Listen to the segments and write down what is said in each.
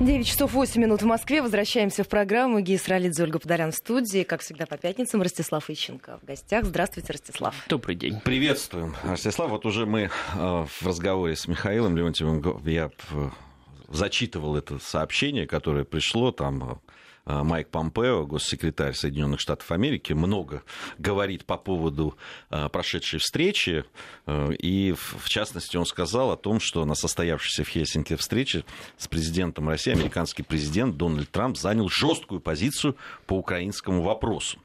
9 часов 8 минут в Москве. Возвращаемся в программу. Гия Сралидзе, Ольга Подолян в студии. Как всегда, по пятницам Ростислав Ищенко в гостях. Здравствуйте, Ростислав. Добрый день. Приветствуем, Ростислав. Вот уже мы э, в разговоре с Михаилом Леонтьевым, я э, зачитывал это сообщение, которое пришло там э, Майк Помпео, госсекретарь Соединенных Штатов Америки, много говорит по поводу прошедшей встречи. И, в частности, он сказал о том, что на состоявшейся в Хельсинки встрече с президентом России американский президент Дональд Трамп занял жесткую позицию по украинскому вопросу.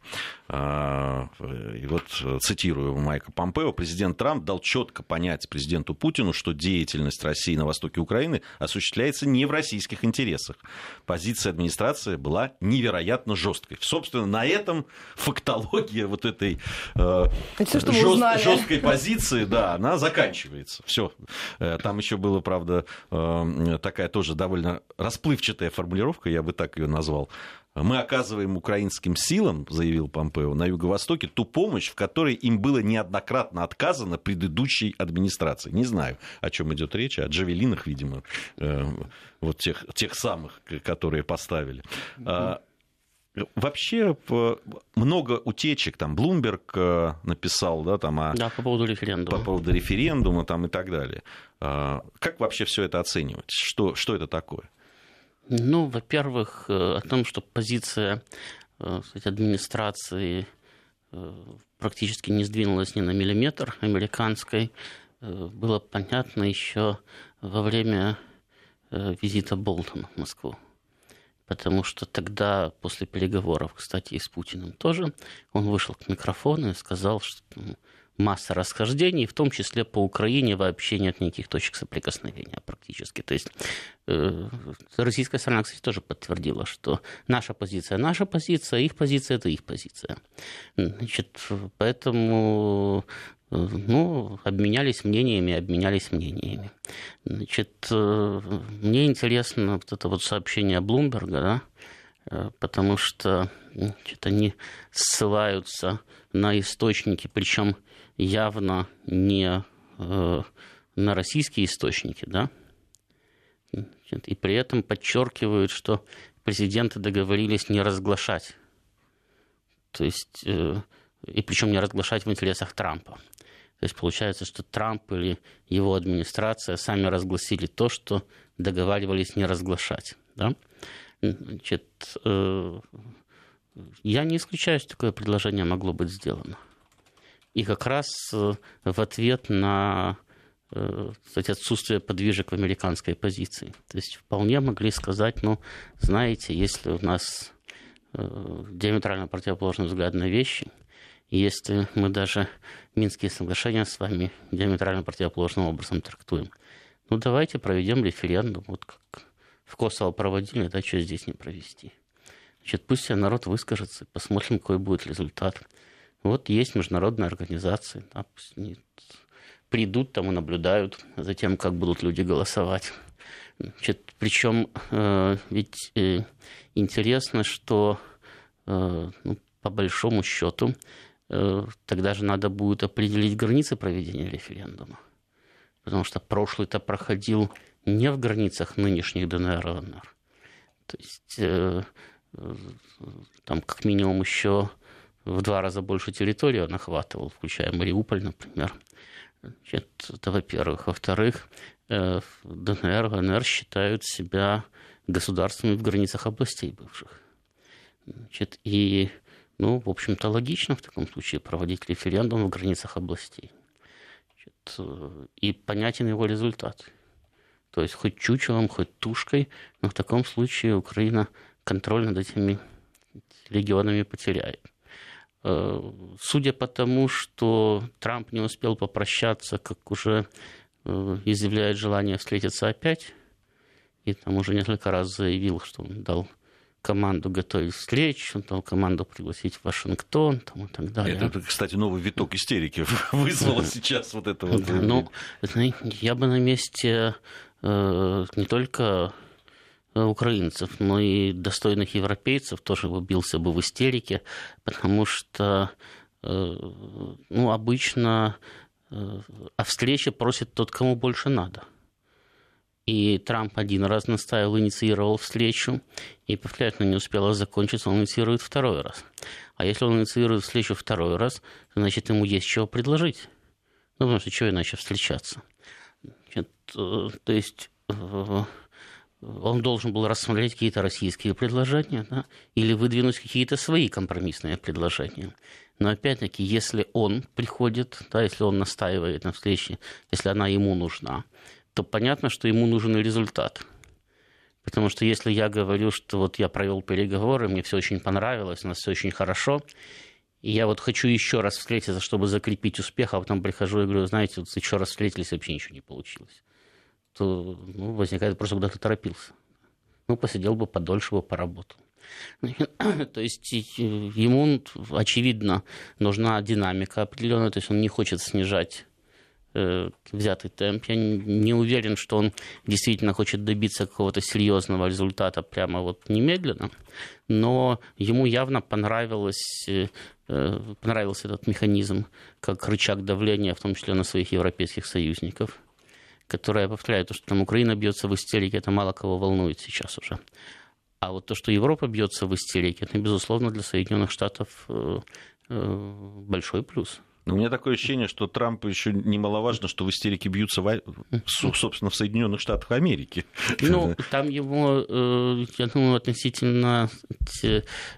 А, и вот цитирую Майка Помпео, президент Трамп дал четко понять президенту Путину, что деятельность России на востоке Украины осуществляется не в российских интересах. Позиция администрации была невероятно жесткой. Собственно, на этом фактология вот этой э, жест, жесткой позиции, да, она заканчивается. Все. Э, там еще было, правда, э, такая тоже довольно расплывчатая формулировка, я бы так ее назвал мы оказываем украинским силам, заявил Помпео, на Юго-Востоке ту помощь, в которой им было неоднократно отказано предыдущей администрации. Не знаю, о чем идет речь, о джавелинах, видимо, э, вот тех, тех самых, которые поставили. А, вообще много утечек, там Блумберг э, написал, да, там о, да, по поводу референдума, по поводу референдума там и так далее. А, как вообще все это оценивать? Что, что это такое? Ну, во-первых, э, о том, что позиция э, кстати, администрации э, практически не сдвинулась ни на миллиметр американской, было понятно еще во время визита Болтона в Москву. Потому что тогда, после переговоров, кстати, и с Путиным тоже, он вышел к микрофону и сказал, что ну, масса расхождений, в том числе по Украине вообще нет никаких точек соприкосновения практически. То есть э, российская сторона, кстати, тоже подтвердила, что наша позиция наша позиция, их позиция это их позиция. Значит, поэтому э, ну, обменялись мнениями, обменялись мнениями. Значит, э, мне интересно вот это вот сообщение Блумберга, да, э, потому что значит, они ссылаются на источники, причем явно не э, на российские источники, да, и при этом подчеркивают, что президенты договорились не разглашать, то есть, э, и причем не разглашать в интересах Трампа. То есть получается, что Трамп или его администрация сами разгласили то, что договаривались не разглашать. Да? Значит, э, я не исключаю, что такое предложение могло быть сделано. И как раз э, в ответ на э, кстати, отсутствие подвижек в американской позиции. То есть вполне могли сказать, ну, знаете, если у нас э, диаметрально противоположный взгляд на вещи, если мы даже Минские соглашения с вами диаметрально противоположным образом трактуем, ну, давайте проведем референдум, вот как в Косово проводили, да, что здесь не провести. Значит, пусть народ выскажется, посмотрим, какой будет результат. Вот есть международные организации, да, пусть они придут там и наблюдают за тем, как будут люди голосовать. Причем э, ведь э, интересно, что э, ну, по большому счету э, тогда же надо будет определить границы проведения референдума. Потому что прошлый-то проходил не в границах нынешних ДНР и ЛНР. То есть э, э, там как минимум еще в два раза больше территории он охватывал, включая Мариуполь, например. Значит, это во-первых. Во-вторых, э, ДНР, ЛНР считают себя государствами в границах областей бывших. Значит, и, ну, в общем-то, логично в таком случае проводить референдум в границах областей. Значит, и понятен его результат. То есть хоть чучелом, хоть тушкой, но в таком случае Украина контроль над этими регионами потеряет. Э, судя по тому, что Трамп не успел попрощаться, как уже э, изъявляет желание встретиться опять, и там уже несколько раз заявил, что он дал команду готовить встречу, он дал команду пригласить в Вашингтон там, и так далее. Это, кстати, новый виток истерики вызвало сейчас вот это вот. Ну, я бы на месте э, не только украинцев, но и достойных европейцев тоже убился бы в истерике, потому что э, ну, обычно э, о встрече просит тот, кому больше надо. И Трамп один раз настаивал, инициировал встречу, и повторяю, не успела закончиться, он инициирует второй раз. А если он инициирует встречу второй раз, значит, ему есть чего предложить. Ну, потому что чего иначе встречаться? Значит, э, то есть э, он должен был рассмотреть какие-то российские предложения да, или выдвинуть какие-то свои компромиссные предложения. Но опять-таки, если он приходит, да, если он настаивает на встрече, если она ему нужна, то понятно, что ему нужен результат. Потому что если я говорю, что вот я провел переговоры, мне все очень понравилось, у нас все очень хорошо, и я вот хочу еще раз встретиться, чтобы закрепить успех, а потом прихожу и говорю, знаете, вот еще раз встретились, вообще ничего не получилось то ну, возникает просто куда-то торопился. Ну, посидел бы подольше бы, поработал. То есть ему, очевидно, нужна динамика определенная, то есть он не хочет снижать э, взятый темп. Я не уверен, что он действительно хочет добиться какого-то серьезного результата прямо вот немедленно, но ему явно понравилось, э, э, понравился этот механизм как рычаг давления, в том числе на своих европейских союзников которая, повторяю, то, что там Украина бьется в истерике, это мало кого волнует сейчас уже. А вот то, что Европа бьется в истерике, это, безусловно, для Соединенных Штатов э, э, большой плюс. У меня такое ощущение, что Трамп еще немаловажно, что в истерике бьются, в, собственно, в Соединенных Штатах Америки. Ну, там ему, э, я думаю, относительно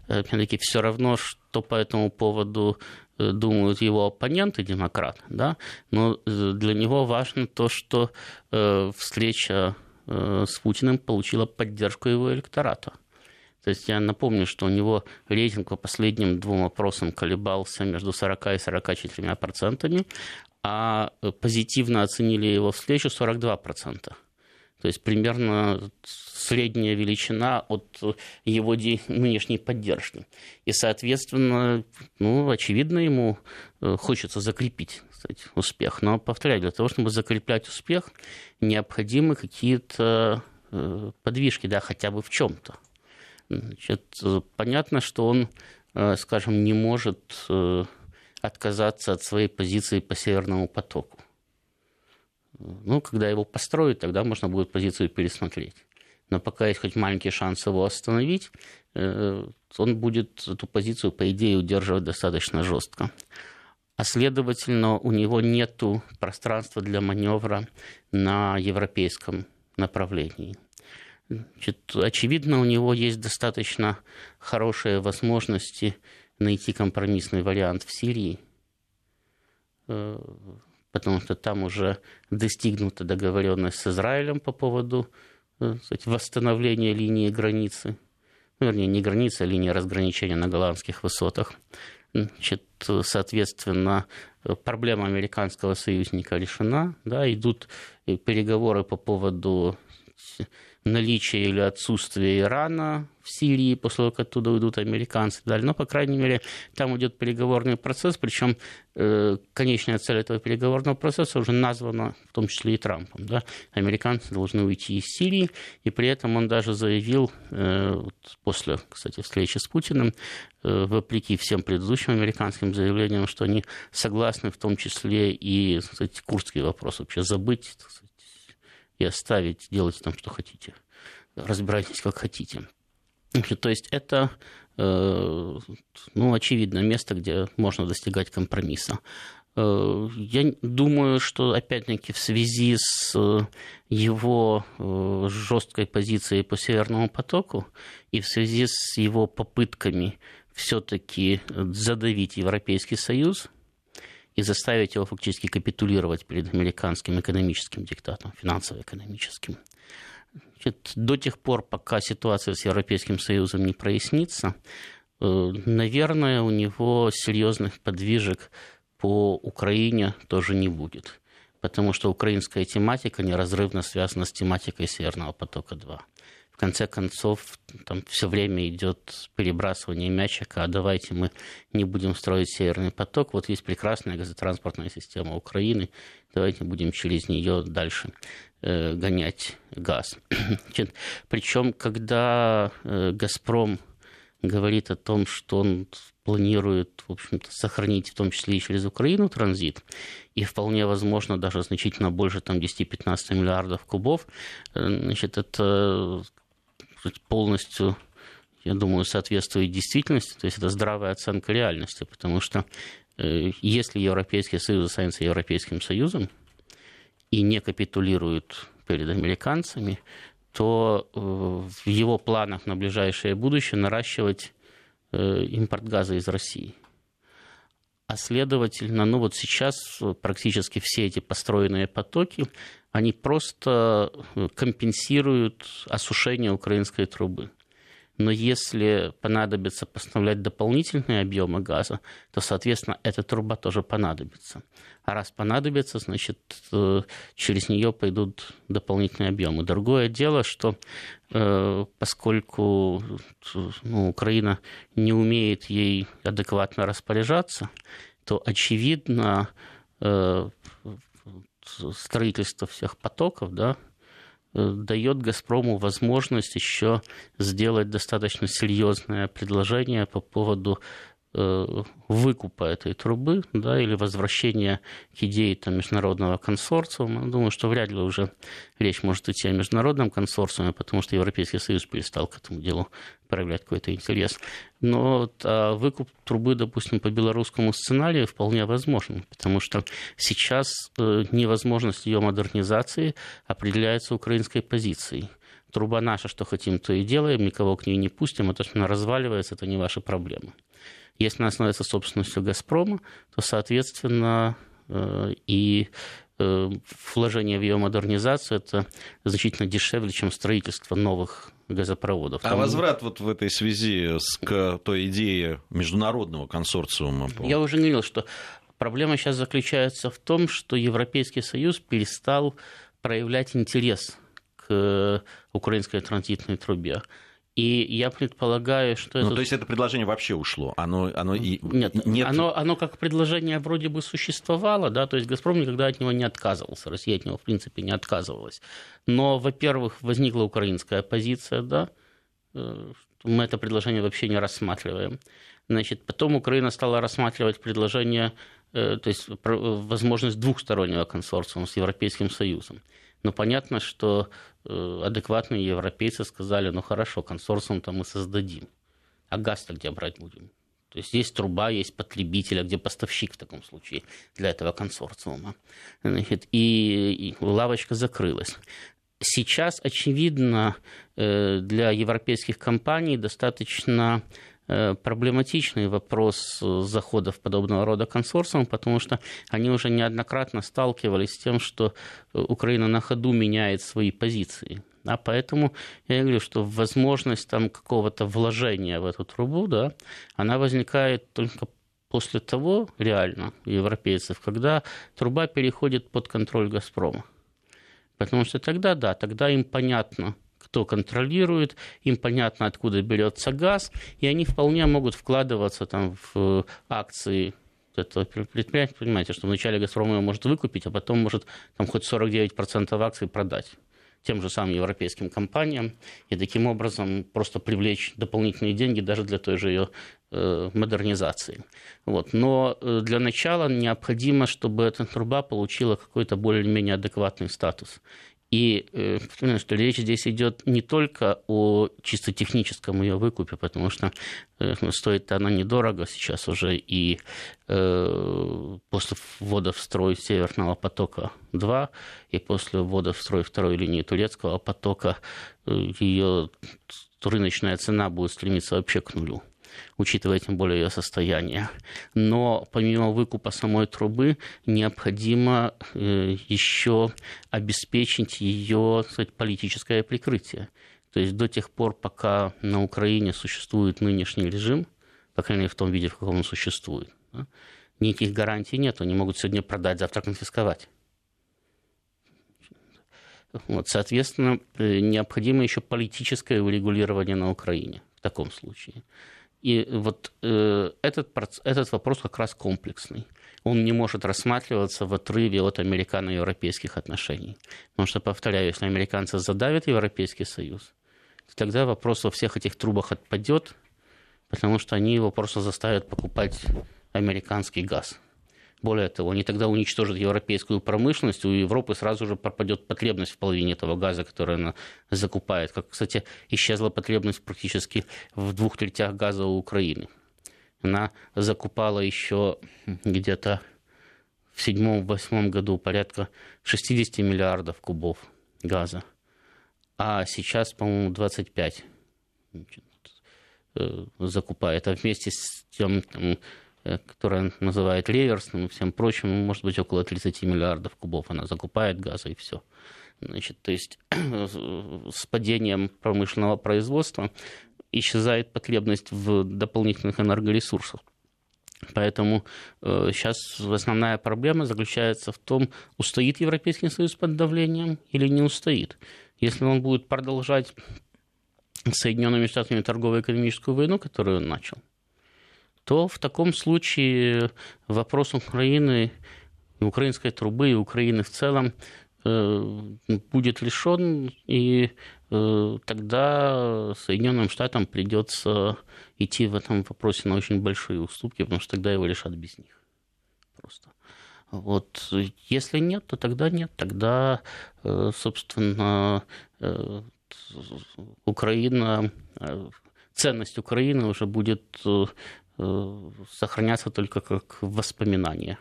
опять-таки все равно, что по этому поводу Э, думают его оппоненты демократы, да, но э, для него важно то, что э, встреча с Путиным получила поддержку его электората. То есть я напомню, что у него рейтинг по последним двум опросам колебался между 40 и 44 процентами, а позитивно оценили его встречу 42 процента. То есть примерно средняя величина от его нынешней поддержки. И, соответственно, ну, очевидно, ему э, хочется закрепить кстати, успех. Но, повторяю, для того, чтобы закреплять успех, необходимы какие-то э, подвижки, да, хотя бы в чем-то. Значит, понятно, что он, э, скажем, не может отказаться от своей позиции по Северному потоку. Ну, когда его построят, тогда можно будет позицию пересмотреть. Но пока есть хоть маленький шанс его остановить, э, он будет эту позицию, по идее, удерживать достаточно жестко. А следовательно, у него нет пространства для маневра на европейском направлении. Значит, очевидно, у него есть достаточно хорошие возможности найти компромиссный вариант в Сирии э, потому что там уже достигнута договоренность с Израилем по поводу э, сказать, восстановления линии границы. Ну, вернее, не границы, а линии разграничения на голландских высотах. Значит, соответственно, проблема американского союзника решена. Да, идут переговоры по поводу наличия или отсутствия Ирана в Сирии, после того, как оттуда уйдут американцы и далее. Но, по крайней мере, там идет переговорный процесс, причем э, конечная цель этого переговорного процесса уже названа в том числе и Трампом. Да? Американцы должны уйти из Сирии, и при этом он даже заявил, э, вот после, кстати, встречи с Путиным, э, вопреки всем предыдущим американским заявлениям, что они согласны в том числе и кстати, курдский вопрос вообще забыть сказать, и оставить, делать там, что хотите, разбирайтесь, как хотите. То есть это, э, ну, очевидно, место, где можно достигать компромисса. Э, я думаю, что, опять-таки, в связи с его э, жесткой позицией по Северному потоку и в связи с его попытками все-таки задавить Европейский Союз и заставить его фактически капитулировать перед американским экономическим диктатом, финансово-экономическим, Значит, до тех пор, пока ситуация с Европейским Союзом не прояснится, э, наверное, у него серьезных подвижек по Украине тоже не будет. Потому что украинская тематика неразрывно связана с тематикой Северного потока-2. В конце концов, там все время идет перебрасывание мячика, а давайте мы не будем строить Северный поток. Вот есть прекрасная газотранспортная система Украины, давайте будем через нее дальше Э, гонять газ. Причем, когда э, «Газпром» говорит о том, что он планирует, в общем-то, сохранить в том числе и через Украину транзит, и вполне возможно даже значительно больше там 10-15 миллиардов кубов, значит, это полностью я думаю, соответствует действительности, то есть это здравая оценка реальности, потому что э, если Европейский Союз останется Европейским Союзом и не капитулирует перед американцами, то э, в его планах на ближайшее будущее наращивать э, импорт газа из России. А следовательно, ну вот сейчас практически все эти построенные потоки, они просто компенсируют осушение украинской трубы но если понадобится поставлять дополнительные объемы газа, то, соответственно, эта труба тоже понадобится. А раз понадобится, значит, э, через нее пойдут дополнительные объемы. Другое дело, что э, поскольку ну, Украина не умеет ей адекватно распоряжаться, то, очевидно, э, строительство всех потоков, да, дает «Газпрому» возможность еще сделать достаточно серьезное предложение по поводу Э, выкупа этой трубы да, или возвращения к идее там, международного консорциума. Думаю, что вряд ли уже речь может идти о международном консорциуме, потому что Европейский Союз перестал к этому делу проявлять какой-то интерес. Но а выкуп трубы, допустим, по белорусскому сценарию вполне возможен, потому что сейчас э, невозможность ее модернизации определяется украинской позицией труба наша, что хотим, то и делаем, никого к ней не пустим, а то, что она разваливается, это не ваши проблемы. Если она становится собственностью «Газпрома», то, соответственно, э, и э, вложение в ее модернизацию это значительно дешевле, чем строительство новых газопроводов. А Там... возврат вот в этой связи с к той идее международного консорциума? Я уже говорил, что проблема сейчас заключается в том, что Европейский Союз перестал проявлять интерес к украинской транзитной трубе. И я предполагаю, что ну, это... то есть это предложение вообще ушло? Оно, оно и... Нет, нет... Оно, оно как предложение вроде бы существовало, да, то есть «Газпром» никогда от него не отказывался, Россия от него, в принципе, не отказывалась. Но, во-первых, возникла украинская позиция, да, э, мы это предложение вообще не рассматриваем. Значит, потом Украина стала рассматривать предложение, э, то есть возможность двухстороннего консорциума с Европейским Союзом. Но понятно, что э, адекватные европейцы сказали, ну хорошо, консорциум-то мы создадим, а газ-то где брать будем? То есть есть труба, есть потребитель, а где поставщик в таком случае для этого консорциума. Значит, и, и лавочка закрылась. Сейчас, очевидно, э, для европейских компаний достаточно Э, проблематичный вопрос э, заходов подобного рода консорциум, потому что они уже неоднократно сталкивались с тем, что э, Украина на ходу меняет свои позиции. А поэтому я говорю, что возможность там какого-то вложения в эту трубу, да, она возникает только после того, реально, европейцев, когда труба переходит под контроль «Газпрома». Потому что тогда, да, тогда им понятно, кто контролирует, им понятно, откуда берется газ, и они вполне могут вкладываться там, в акции этого предприятия. Понимаете, что вначале «Газпром» его может выкупить, а потом может там, хоть 49% акций продать тем же самым европейским компаниям и таким образом просто привлечь дополнительные деньги даже для той же ее э, модернизации. Вот. Но э, для начала необходимо, чтобы эта труба получила какой-то более-менее адекватный статус. И э, что речь здесь идет не только о чисто техническом ее выкупе, потому что э, стоит она недорого сейчас уже, и э, после ввода в строй Северного потока-2 и после ввода в строй второй линии турецкого потока э, ее рыночная цена будет стремиться вообще к нулю учитывая тем более ее состояние. Но помимо выкупа самой трубы необходимо э, еще обеспечить ее сказать, политическое прикрытие. То есть до тех пор, пока на Украине существует нынешний режим, по крайней мере в том виде, в каком он существует, да, никаких гарантий нет. Они могут сегодня продать, завтра конфисковать. Вот, соответственно, э, необходимо еще политическое урегулирование на Украине в таком случае. И вот э, этот, этот вопрос как раз комплексный. Он не может рассматриваться в отрыве от американо-европейских отношений. Потому что, повторяю, если американцы задавят Европейский Союз, тогда вопрос во всех этих трубах отпадет, потому что они его просто заставят покупать американский газ. Более того, они тогда уничтожат европейскую промышленность, у Европы сразу же пропадет потребность в половине этого газа, который она закупает. Как, кстати, исчезла потребность практически в двух третях газа у Украины. Она закупала еще где-то в седьмом-восьмом году порядка 60 миллиардов кубов газа, а сейчас, по-моему, 25 э, закупает, а вместе с тем, там, которая называют реверсным и всем прочим, ну, может быть, около 30 миллиардов кубов она закупает газа и все. Значит, то есть с падением промышленного производства исчезает потребность в дополнительных энергоресурсах. Поэтому э, сейчас основная проблема заключается в том, устоит Европейский Союз под давлением или не устоит. Если он будет продолжать Соединенными Штатами торгово-экономическую войну, которую он начал, то в таком случае вопрос Украины, украинской трубы и Украины в целом э, будет решен, и э, тогда Соединенным Штатам придется идти в этом вопросе на очень большие уступки, потому что тогда его решат без них. Просто. Вот. Если нет, то тогда нет. Тогда, э, собственно, Украина, ценность Украины уже будет сохраняться только как воспоминание,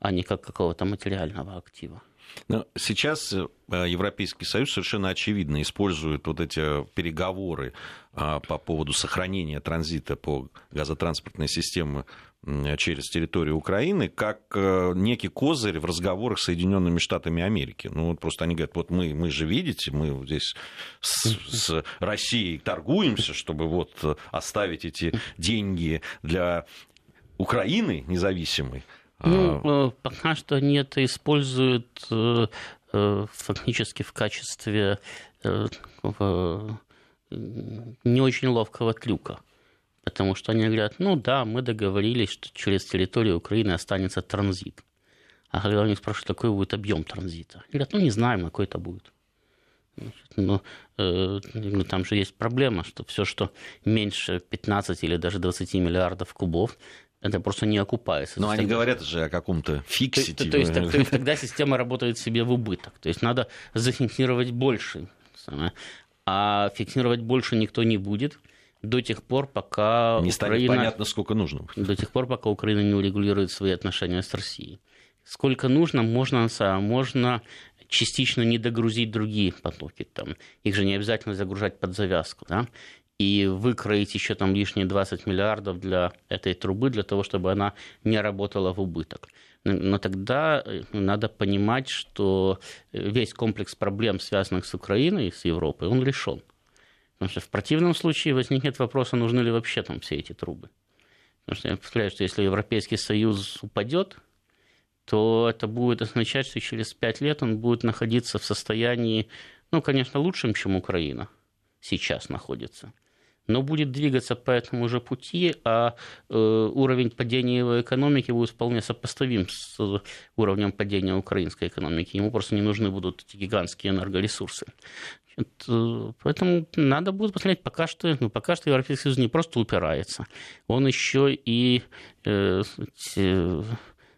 а не как какого-то материального актива. Но сейчас э, Европейский Союз совершенно очевидно использует вот эти переговоры а, по поводу сохранения транзита по газотранспортной системе через территорию Украины как э, некий козырь в разговорах с Соединенными Штатами Америки. Ну, вот просто они говорят, вот мы, мы же видите, мы здесь с, с Россией торгуемся, чтобы вот оставить эти деньги для Украины независимой. Ну, а, э, пока что они это используют э, фактически в качестве не очень ловкого трюка. Потому что они говорят, ну да, мы договорились, что через территорию Украины останется транзит. А когда у них спрашивают, какой будет объем транзита, они говорят, ну не знаем, какой это будет. Но э, там же есть проблема, что все, что меньше 15 или даже 20 миллиардов кубов, это просто не окупается. Но они тогда... говорят же о каком-то фиксе. То, то, то, есть, то есть тогда система работает себе в убыток. То есть надо зафиксировать больше. А фиксировать больше никто не будет до тех пор, пока не станет Украина... понятно, сколько нужно. До тех пор, пока Украина не урегулирует свои отношения с Россией. Сколько нужно, можно, можно частично не догрузить другие потоки. Там. Их же не обязательно загружать под завязку. Да? и выкроить еще там лишние 20 миллиардов для этой трубы, для того, чтобы она не работала в убыток. Но тогда э, надо понимать, что весь комплекс проблем, связанных с Украиной, с Европой, он решен. Потому что в противном случае возникнет вопрос, а нужны ли вообще там все эти трубы. Потому что я повторяю, что если Европейский Союз упадет, то это будет означать, что через пять лет он будет находиться в состоянии, ну, конечно, лучшем, чем Украина сейчас находится но будет двигаться по этому же пути, а э, уровень падения его экономики будет вполне сопоставим с уровнем падения украинской экономики. Ему просто не нужны будут эти гигантские энергоресурсы. Э, поэтому надо будет посмотреть, пока что, ну, пока что Европейский Союз не просто упирается, он еще и э, э,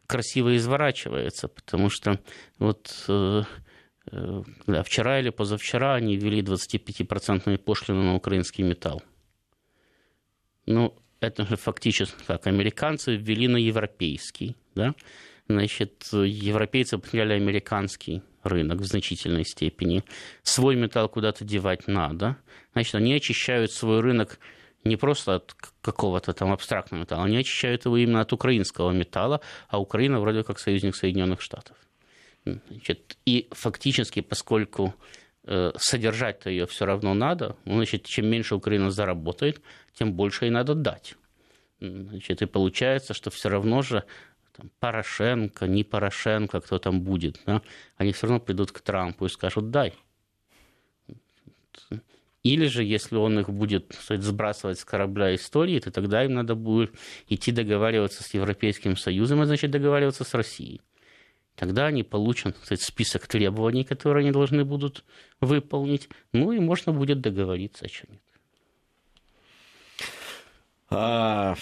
красиво изворачивается, потому что вот э, э да, вчера или позавчера они ввели 25% пошлину на украинский металл. Ну, это же фактически как американцы ввели на европейский, да? Значит, европейцы потеряли американский рынок в значительной степени. Свой металл куда-то девать надо. Значит, они очищают свой рынок не просто от какого-то там абстрактного металла, они очищают его именно от украинского металла, а Украина вроде как союзник Соединенных Штатов. Значит, и фактически, поскольку содержать-то ее все равно надо. Ну, значит, чем меньше Украина заработает, тем больше ей надо дать. Значит, и получается, что все равно же там, Порошенко, не Порошенко, кто там будет, да, они все равно придут к Трампу и скажут «дай». Или же, если он их будет сказать, сбрасывать с корабля истории, то тогда им надо будет идти договариваться с Европейским Союзом, и значит договариваться с Россией. Тогда они получат кстати, список требований, которые они должны будут выполнить. Ну и можно будет договориться о чем-нибудь. А,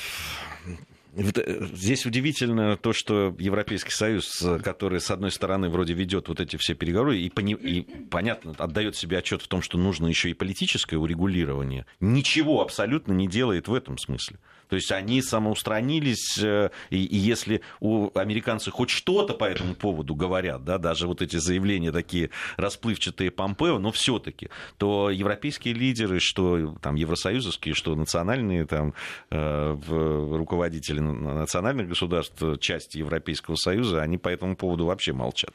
Э, здесь удивительно то, что Европейский Союз, который, с одной стороны, вроде ведет вот эти все переговоры и, пони... и понятно, отдает себе отчет в том, что нужно еще и политическое урегулирование, ничего абсолютно не делает в этом смысле. То есть они самоустранились, э, и, если у американцев хоть что-то по этому поводу говорят, да, даже вот эти заявления такие расплывчатые Помпео, но все-таки, то европейские лидеры, что там евросоюзовские, что национальные там э, руководители национальных государств, части Европейского Союза, они по этому поводу вообще молчат.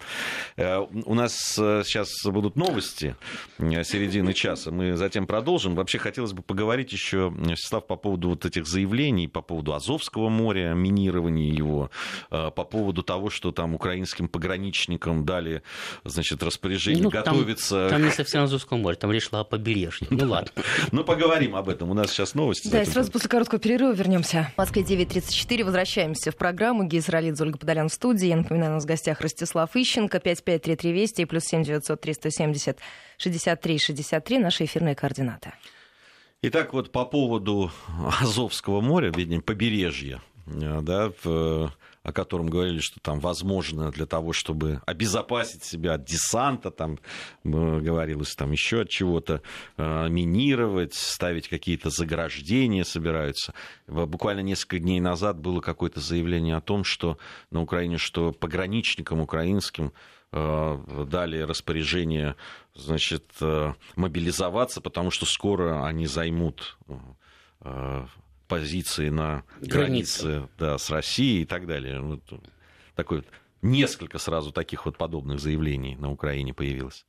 Э, у нас сейчас будут новости середины часа, мы затем продолжим. Вообще хотелось бы поговорить еще, Вячеслав, по поводу вот этих заявлений заявлений по поводу Азовского моря, минирования его, э, по поводу того, что там украинским пограничникам дали значит, распоряжение ну, готовиться... Там, там не совсем Азовское море, там речь шла о побережье. Ну ладно. Ну поговорим об этом. У нас сейчас новости. Да, и сразу после короткого перерыва вернемся. В Москве 9.34. Возвращаемся в программу. Гейс Ролидзе, Ольга Подолян в студии. Я напоминаю, у нас в гостях Ростислав Ищенко. 5533 Вести и плюс 7 900 370 63 63. Наши эфирные координаты. Итак, вот по поводу Азовского моря, видимо, побережья, э, да, в, о котором говорили, что там возможно для того, чтобы обезопасить себя от десанта, там говорилось там еще от чего-то, э, минировать, ставить какие-то заграждения собираются. Буквально несколько дней назад было какое-то заявление о том, что на Украине, что пограничникам украинским Э, дали распоряжение значит, э, мобилизоваться, потому что скоро они займут э, позиции на границе, границе да, с Россией и так далее. Вот такой, несколько сразу таких вот подобных заявлений на Украине появилось.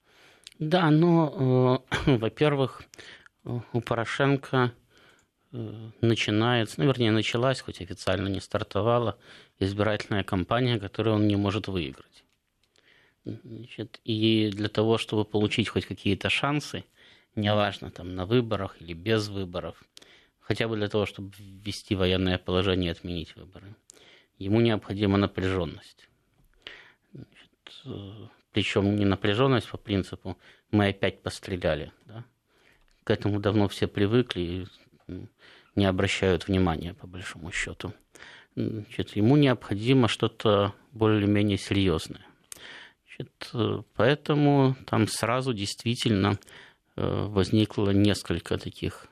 Да, но, э, во-первых, у Порошенко начинается, ну, вернее, началась, хоть официально не стартовала, избирательная кампания, которую он не может выиграть. Значит, и для того, чтобы получить хоть какие-то шансы, неважно, там, на выборах или без выборов, хотя бы для того, чтобы ввести военное положение и отменить выборы, ему необходима напряженность. Значит, э, причем не напряженность по принципу «мы опять постреляли». Да? К этому давно все привыкли и не обращают внимания, по большому счету. Значит, ему необходимо что-то более-менее серьезное. Значит, поэтому там сразу действительно э, возникло несколько таких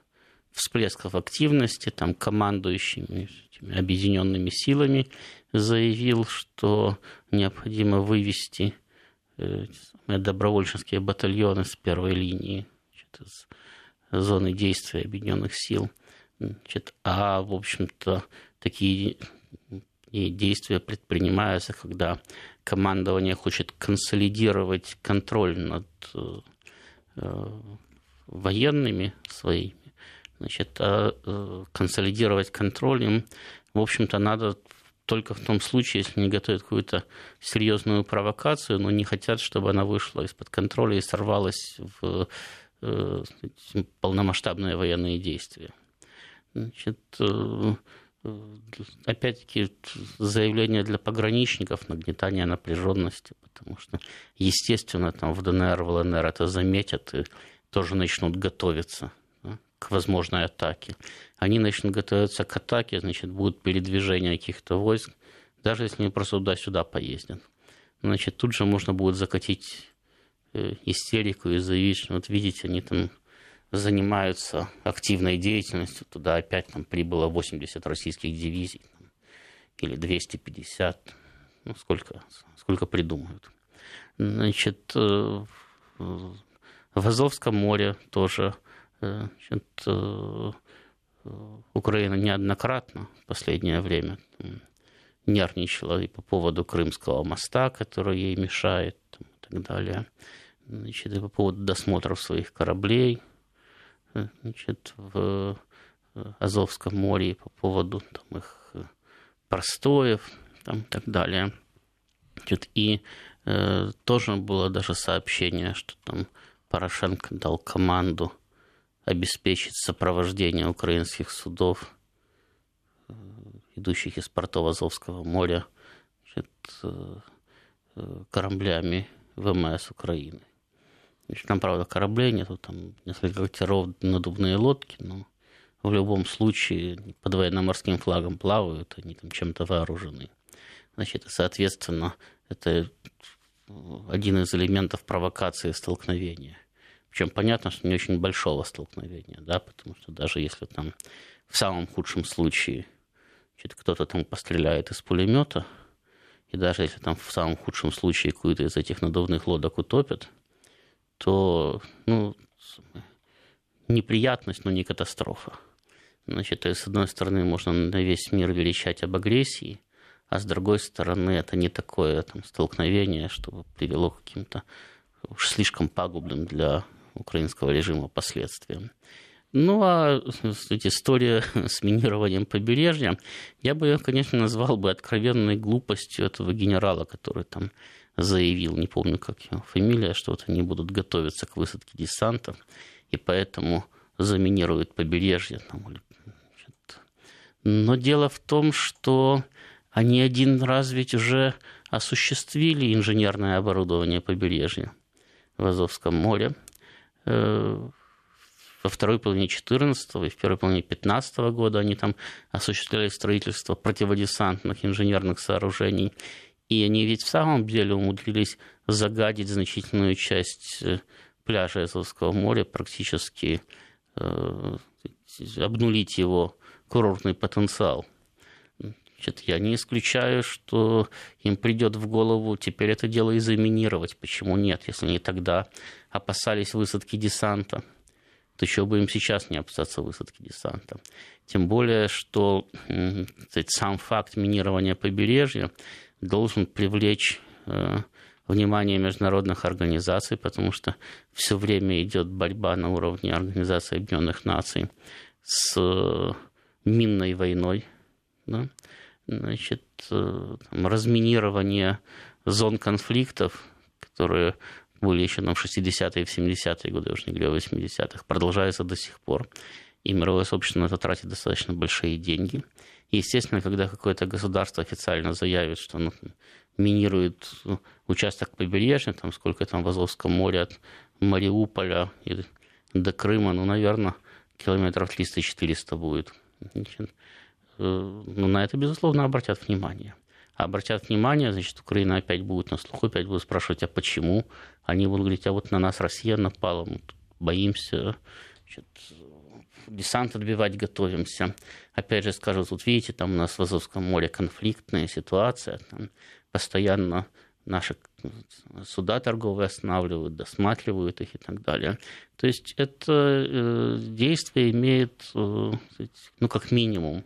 всплесков активности, там командующими объединенными силами заявил, что необходимо вывести э, добровольческие батальоны с первой линии значит, из зоны действия объединенных сил. Значит, а, в общем-то, такие действия предпринимаются, когда командование хочет консолидировать контроль над э, э, военными своими, значит, а э, консолидировать контроль им, в общем-то, надо только в том случае, если они готовят какую-то серьезную провокацию, но не хотят, чтобы она вышла из-под контроля и сорвалась в полномасштабные военные действия. Значит, опять-таки, заявление для пограничников, нагнетание напряженности, потому что, естественно, там в ДНР, в ЛНР это заметят и тоже начнут готовиться да, к возможной атаке. Они начнут готовиться к атаке, значит, будут передвижения каких-то войск, даже если они просто туда-сюда поездят. Значит, тут же можно будет закатить э, истерику и заявить, что вот видите, они там занимаются активной деятельностью. Туда опять там прибыло 80 российских дивизий там, или 250, ну, сколько, сколько придумают. Значит, э, в Азовском море тоже э, значит, э, Украина неоднократно в последнее время нервничала и по поводу Крымского моста, который ей мешает, и так далее. Значит, и по поводу досмотров своих кораблей, значит, в э, Азовском море по поводу там, их э, простоев там, и так далее. Значит, и э, тоже было даже сообщение, что там Порошенко дал команду обеспечить сопровождение украинских судов, э, идущих из портов Азовского моря, значит, кораблями ВМС Украины. Значит, там, правда, кораблей нету, там несколько катеров, надувные лодки, но в любом случае под военно-морским флагом плавают, они там чем-то вооружены. Значит, соответственно, это один из элементов провокации столкновения. Причем понятно, что не очень большого столкновения, да, потому что даже если там в самом худшем случае кто-то там постреляет из пулемета, и даже если там в самом худшем случае какую-то из этих надувных лодок утопят, то ну, неприятность, но не катастрофа. Значит, есть, с одной стороны, можно на весь мир величать об агрессии, а с другой стороны, это не такое там, столкновение, чтобы привело к каким-то уж слишком пагубным для украинского режима последствиям. Ну, а кстати, история с минированием побережья, я бы ее, конечно, назвал бы откровенной глупостью этого генерала, который там заявил, не помню, как его фамилия, что вот они будут готовиться к высадке десанта, и поэтому заминируют побережье. Там, Но дело в том, что они один раз ведь уже осуществили инженерное оборудование побережья в Азовском море э, во второй половине 14 и в первой половине 15 года они там осуществляли строительство противодесантных инженерных сооружений. И они ведь в самом деле умудрились загадить значительную часть э, пляжа Азовского моря, практически э, обнулить его курортный потенциал. Значит, я не исключаю, что им придет в голову теперь это дело и заминировать. Почему нет, если они тогда опасались высадки десанта? То еще бы им сейчас не опасаться высадки десанта. Тем более, что сказать, сам факт минирования побережья должен привлечь э, внимание международных организаций, потому что все время идет борьба на уровне Организации Объединенных Наций с э, минной войной. Да? Значит, э, там, разминирование зон конфликтов, которые были еще там, в 60-е и в 70-е годы, уж не говорю о 80-х, продолжается до сих пор. И мировое сообщество на это тратит достаточно большие деньги. И, естественно, когда какое-то государство официально заявит, что оно минирует ну, участок побережья, там сколько там в Азовском море от Мариуполя и до Крыма, ну, наверное, километров 300-400 будет. Значит, э, ну, на это, безусловно, обратят внимание обратят внимание, значит, Украина опять будет на слуху, опять будет спрашивать, а почему? Они будут говорить, а вот на нас Россия напала, мы боимся, значит, десант отбивать готовимся. Опять же скажут, вот видите, там у нас в Азовском море конфликтная ситуация, там постоянно наши суда торговые останавливают, досматривают их и так далее. То есть это э, действие имеет, э, ну, как минимум,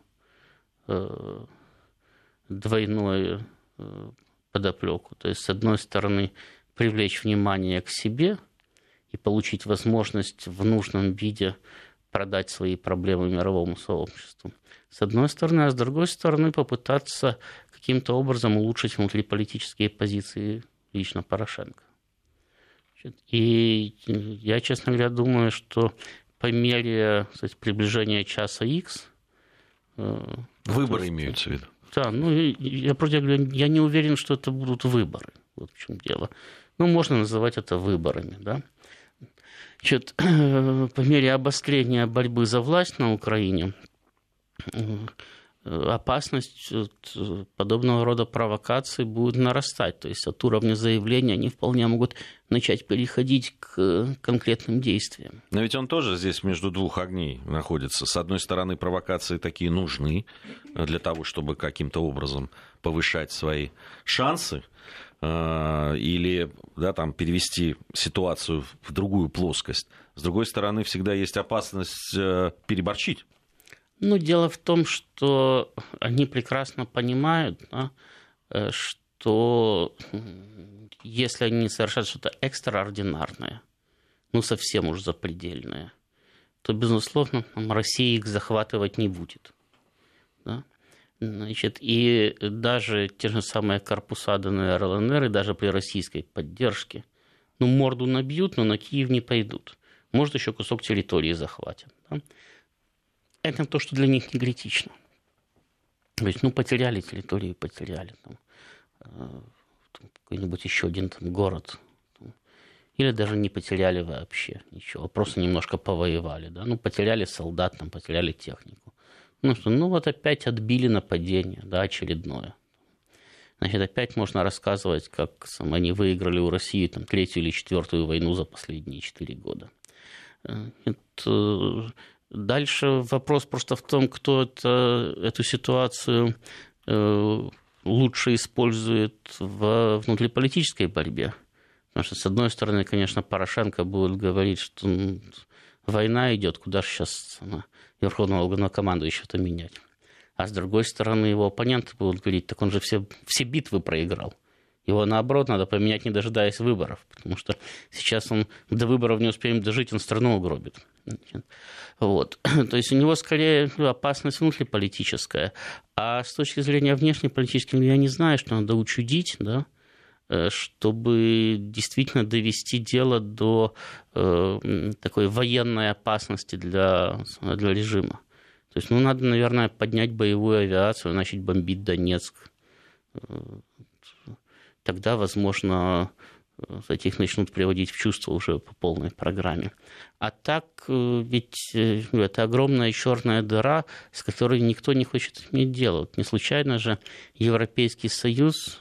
э, двойную э, подоплеку. То есть, с одной стороны, привлечь внимание к себе и получить возможность в нужном виде продать свои проблемы мировому сообществу. С одной стороны, а с другой стороны, попытаться каким-то образом улучшить внутриполитические позиции лично Порошенко. И я, честно говоря, думаю, что по мере кстати, приближения часа X... Э, Выборы имеются в виду. Да, ну, я просто говорю, я не уверен, что это будут выборы. Вот в чем дело. Ну, можно называть это выборами, да. Значит, по мере обострения борьбы за власть на Украине, опасность подобного рода провокаций будет нарастать. То есть от уровня заявления они вполне могут начать переходить к конкретным действиям. Но ведь он тоже здесь между двух огней находится. С одной стороны, провокации такие нужны для того, чтобы каким-то образом повышать свои шансы э, или да, там, перевести ситуацию в другую плоскость. С другой стороны, всегда есть опасность э, переборчить. Ну, дело в том, что они прекрасно понимают, да, э, что если они совершают что-то экстраординарное, ну, совсем уж запредельное, то, безусловно, Россия их захватывать не будет. Да? Значит, и даже те же самые корпуса ДНР, ЛНР, и даже при российской поддержке, ну, морду набьют, но на Киев не пойдут. Может, еще кусок территории захватят. Да? Это то, что для них не критично. То есть, ну, потеряли территорию, потеряли. Там, э, там, какой-нибудь еще один там, город там, или даже не потеряли вообще ничего, просто немножко повоевали, да, ну, потеряли солдат, там, потеряли технику. Ну что, ну вот опять отбили нападение, да, очередное. Значит, опять можно рассказывать, как сам, они выиграли у России там, третью или четвертую войну за последние четыре года. Э, это... Дальше вопрос просто в том, кто это, эту ситуацию э, лучше использует в внутриполитической борьбе. Потому что, с одной стороны, конечно, Порошенко будет говорить, что война идет, куда же сейчас верховного главнокомандующего-то менять. А с другой стороны, его оппоненты будут говорить, так он же все, все битвы проиграл. Его, наоборот, надо поменять, не дожидаясь выборов, потому что сейчас он до выборов не успеем дожить, он страну угробит. Вот. То есть у него скорее опасность внутриполитическая. А с точки зрения внешнеполитической, я не знаю, что надо учудить, да, Э, чтобы действительно довести дело до э, такой военной опасности для, для режима. То есть, ну, надо, наверное, поднять боевую авиацию, начать бомбить Донецк. Э, тогда, возможно, этих начнут приводить в чувство уже по полной программе. А так ведь это огромная черная дыра, с которой никто не хочет иметь дело. Не случайно же Европейский Союз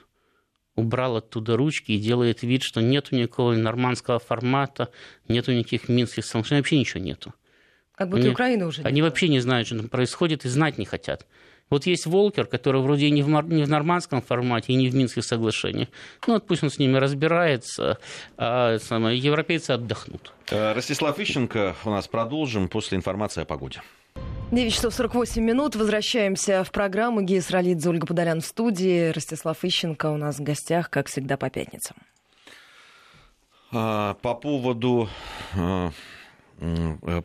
убрал оттуда ручки и делает вид, что нет никакого нормандского формата, нет никаких минских соглашений, вообще ничего нету. Как будто они, Украина уже Они вообще не знают, что там происходит, и знать не хотят. Вот есть Волкер, который вроде и не в, не в нормандском формате, и не в Минских соглашениях. Ну, вот пусть он с ними разбирается, а самое, европейцы отдохнут. Э, Ростислав Ищенко у нас продолжим после информации о погоде. 9 часов 48 минут. Возвращаемся в программу. Гия Сралидзе, Ольга Подолян в студии. Ростислав Ищенко у нас в гостях, как всегда, по пятницам. А, по поводу а,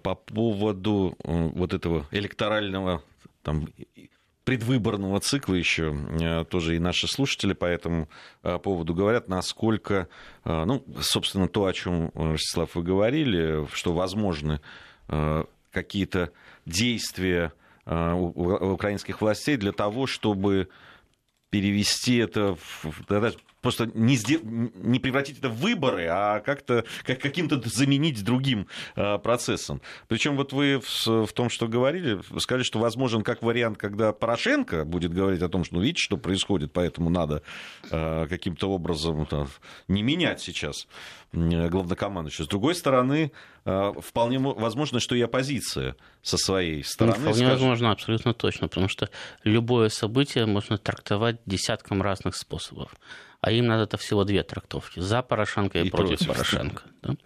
по поводу вот этого электорального там, предвыборного цикла еще а, тоже и наши слушатели по этому поводу говорят, насколько, ну, собственно, то, о чем, Ростислав, вы говорили, что возможны какие-то действия э, украинских властей для того, чтобы перевести это в, просто не, сдел... не превратить это в выборы, а как-то как каким-то заменить другим э, процессом. Причем вот вы в, в том, что говорили, сказали, что возможен как вариант, когда Порошенко будет говорить о том, что ну, видите, что происходит, поэтому надо э, каким-то образом да, не менять сейчас главнокомандующего. С другой стороны, э, вполне возможно, что и оппозиция со своей стороны. Вполне скажет... возможно, абсолютно точно, потому что любое событие можно трактовать десятком разных способов а им надо это всего две трактовки. За Порошенко и, и против, против Порошенко. Да?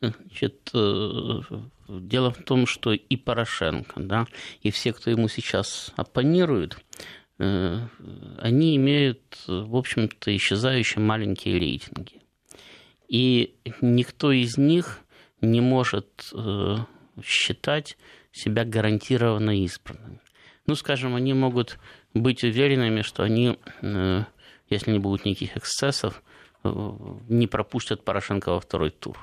Значит, э, дело в том, что и Порошенко, да, и все, кто ему сейчас оппонирует, э, они имеют, в общем-то, исчезающие маленькие рейтинги. И никто из них не может э, считать себя гарантированно избранным. Ну, скажем, они могут быть уверенными, что они если не будет никаких эксцессов, э, не пропустят Порошенко во второй тур.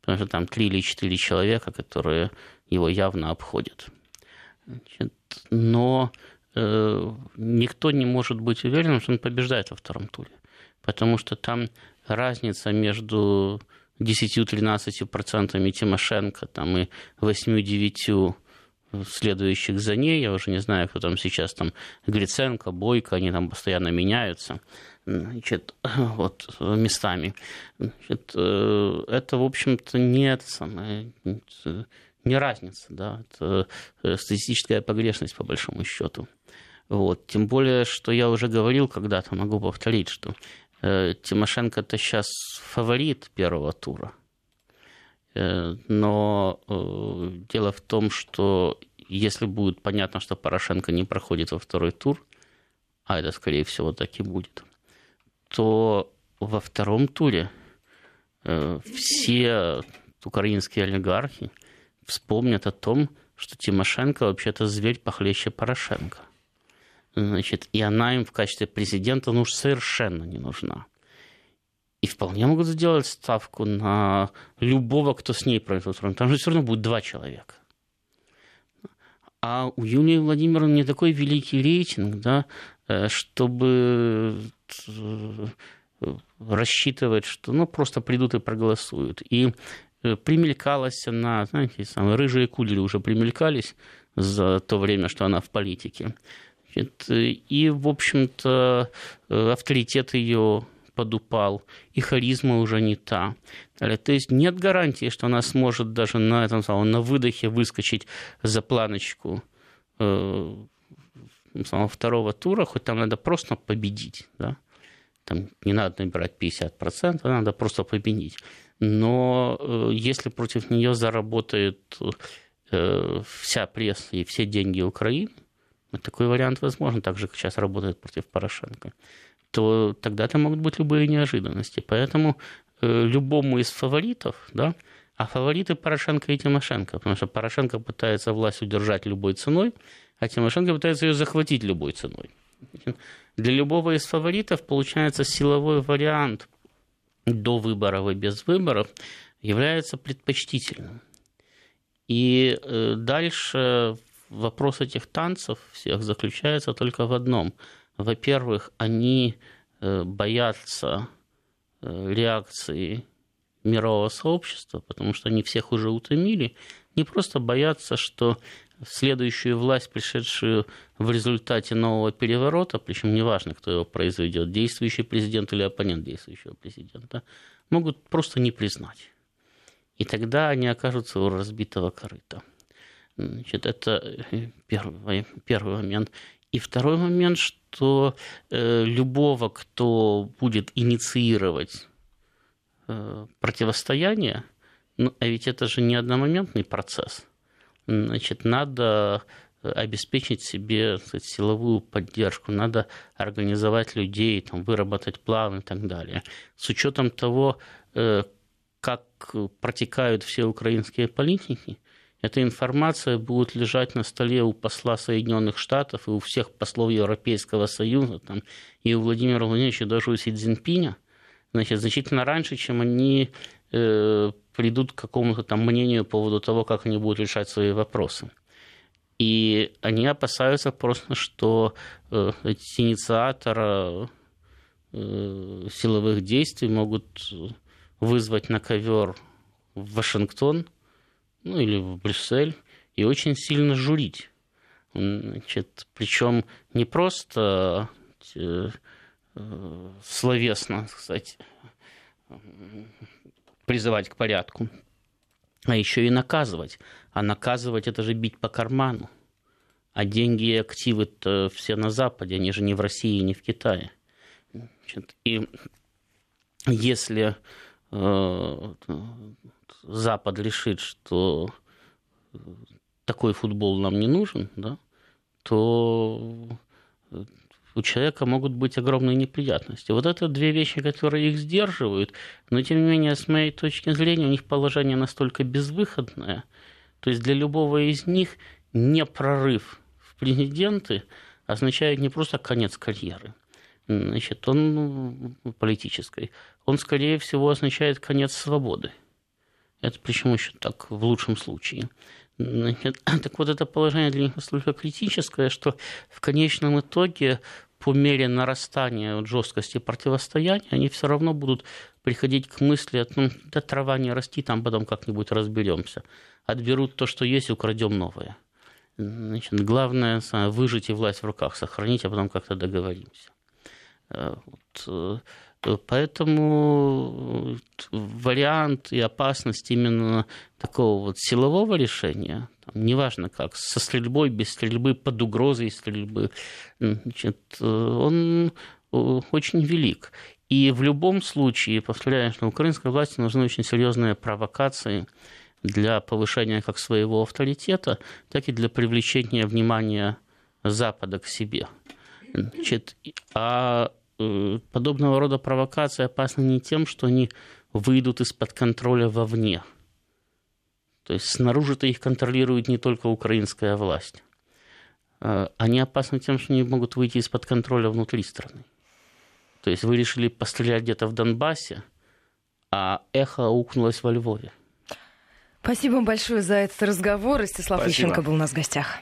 Потому что там три или четыре человека, которые его явно обходят. Значит, но э, никто не может быть уверенным, что он побеждает во втором туре. Потому что там разница между 10-13% Тимошенко там, и 8-9% следующих за ней, я уже не знаю, кто там сейчас, там Гриценко, Бойко, они там постоянно меняются значит, вот, местами. Значит, э, это, в общем-то, не, это не разница, да, это э, статистическая погрешность, по большому счету. Вот. Тем более, что я уже говорил когда-то, могу повторить, что э, Тимошенко это сейчас фаворит первого тура. Но дело в том, что если будет понятно, что Порошенко не проходит во второй тур, а это, скорее всего, так и будет, то во втором туре э, все украинские олигархи вспомнят о том, что Тимошенко вообще-то зверь похлеще Порошенко. Значит, и она им в качестве президента ну уж совершенно не нужна. И вполне могут сделать ставку на любого, кто с ней пройдет. Там же все равно будет два человека. А у Юлии Владимировны не такой великий рейтинг, да, э, чтобы э, рассчитывать, что ну, просто придут и проголосуют. И примелькалась она, знаете, самые рыжие кудри уже примелькались за то время, что она в политике. И, в общем-то, авторитет ее подупал, и харизма уже не та. То есть нет гарантии, что она сможет даже на этом самом, на выдохе выскочить за планочку э, самого второго тура, хоть там надо просто победить. Да? Там не надо набирать 50%, надо просто победить. Но э, если против нее заработает э, вся пресса и все деньги Украины, такой вариант возможен, так же, как сейчас работает против Порошенко то тогда это могут быть любые неожиданности. Поэтому э, любому из фаворитов, да, а фавориты Порошенко и Тимошенко, потому что Порошенко пытается власть удержать любой ценой, а Тимошенко пытается ее захватить любой ценой. Для любого из фаворитов получается силовой вариант до выборов и без выборов является предпочтительным. И э, дальше вопрос этих танцев всех заключается только в одном – во-первых, они э, боятся э, реакции мирового сообщества, потому что они всех уже утомили, не просто боятся, что следующую власть, пришедшую в результате нового переворота, причем неважно, кто его произведет, действующий президент или оппонент действующего президента, могут просто не признать. И тогда они окажутся у разбитого корыта. Значит, это э, первый, первый момент. И второй момент, что э, любого, кто будет инициировать э, противостояние, ну, а ведь это же не одномоментный процесс, значит, надо обеспечить себе сказать, силовую поддержку, надо организовать людей, там, выработать план и так далее. С учетом того, э, как протекают все украинские политики, эта информация будет лежать на столе у посла Соединенных Штатов и у всех послов Европейского Союза, там, и у Владимира Владимировича, даже у Си Цзиньпиня, значит, значительно раньше, чем они э, придут к какому-то там мнению по поводу того, как они будут решать свои вопросы. И они опасаются просто, что э, эти инициаторы э, силовых действий могут вызвать на ковер в Вашингтон – ну или в Брюссель, и очень сильно журить. Значит, причем не просто э, словесно, кстати, призывать к порядку, а еще и наказывать. А наказывать это же бить по карману. А деньги и активы все на Западе, они же не в России, не в Китае. Значит, и если э, Запад решит, что такой футбол нам не нужен, да, то у человека могут быть огромные неприятности. Вот это две вещи, которые их сдерживают, но тем не менее, с моей точки зрения, у них положение настолько безвыходное, то есть для любого из них не прорыв в президенты означает не просто конец карьеры, значит, он ну, политической, он, скорее всего, означает конец свободы. Это почему еще так в лучшем случае. Так вот, это положение для них настолько критическое, что в конечном итоге по мере нарастания жесткости противостояния, они все равно будут приходить к мысли о том, да трава не расти, там потом как-нибудь разберемся. Отберут то, что есть, украдем новое. Значит, главное выжить и власть в руках сохранить, а потом как-то договоримся. Э, вот. Э, Поэтому вариант и опасность именно такого вот силового решения, там, неважно как, со стрельбой, без стрельбы, под угрозой стрельбы, значит, он очень велик. И в любом случае, повторяю, что украинской власти нужны очень серьезные провокации для повышения как своего авторитета, так и для привлечения внимания Запада к себе. Значит, а Э, подобного рода провокации опасны не тем, что они выйдут из-под контроля вовне. То есть снаружи-то их контролирует не только украинская власть. Э, они опасны тем, что они могут выйти из-под контроля внутри страны. То есть вы решили пострелять где-то в Донбассе, а эхо укнулось во Львове. Спасибо большое за этот разговор. Ростислав Спасибо. Ищенко был у нас в гостях.